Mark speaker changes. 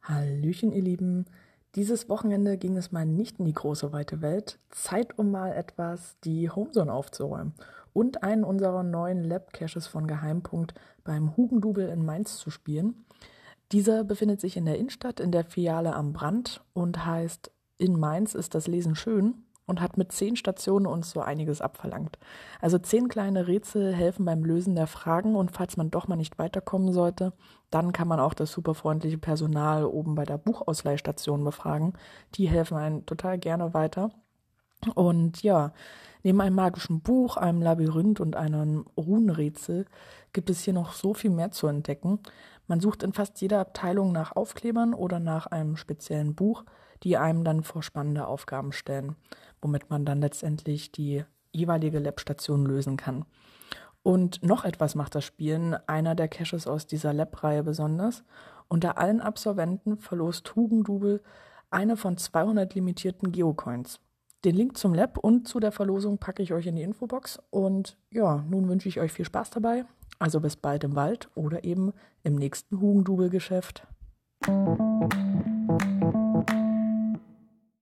Speaker 1: Hallöchen, ihr Lieben. Dieses Wochenende ging es mal nicht in die große weite Welt. Zeit, um mal etwas die Homezone aufzuräumen und einen unserer neuen Lab-Caches von Geheimpunkt beim Hugendubel in Mainz zu spielen. Dieser befindet sich in der Innenstadt in der Filiale am Brand und heißt In Mainz ist das Lesen schön und hat mit zehn Stationen uns so einiges abverlangt. Also zehn kleine Rätsel helfen beim Lösen der Fragen und falls man doch mal nicht weiterkommen sollte, dann kann man auch das superfreundliche Personal oben bei der Buchausleihstation befragen. Die helfen einen total gerne weiter. Und ja, neben einem magischen Buch, einem Labyrinth und einem Runenrätsel gibt es hier noch so viel mehr zu entdecken. Man sucht in fast jeder Abteilung nach Aufklebern oder nach einem speziellen Buch, die einem dann vor spannende Aufgaben stellen, womit man dann letztendlich die jeweilige Lab-Station lösen kann. Und noch etwas macht das Spielen einer der Caches aus dieser Lab-Reihe besonders. Unter allen Absolventen verlost Hugendubel eine von 200 limitierten Geocoins. Den Link zum Lab und zu der Verlosung packe ich euch in die Infobox. Und ja, nun wünsche ich euch viel Spaß dabei. Also bis bald im Wald oder eben im nächsten Hugendubel-Geschäft. Musik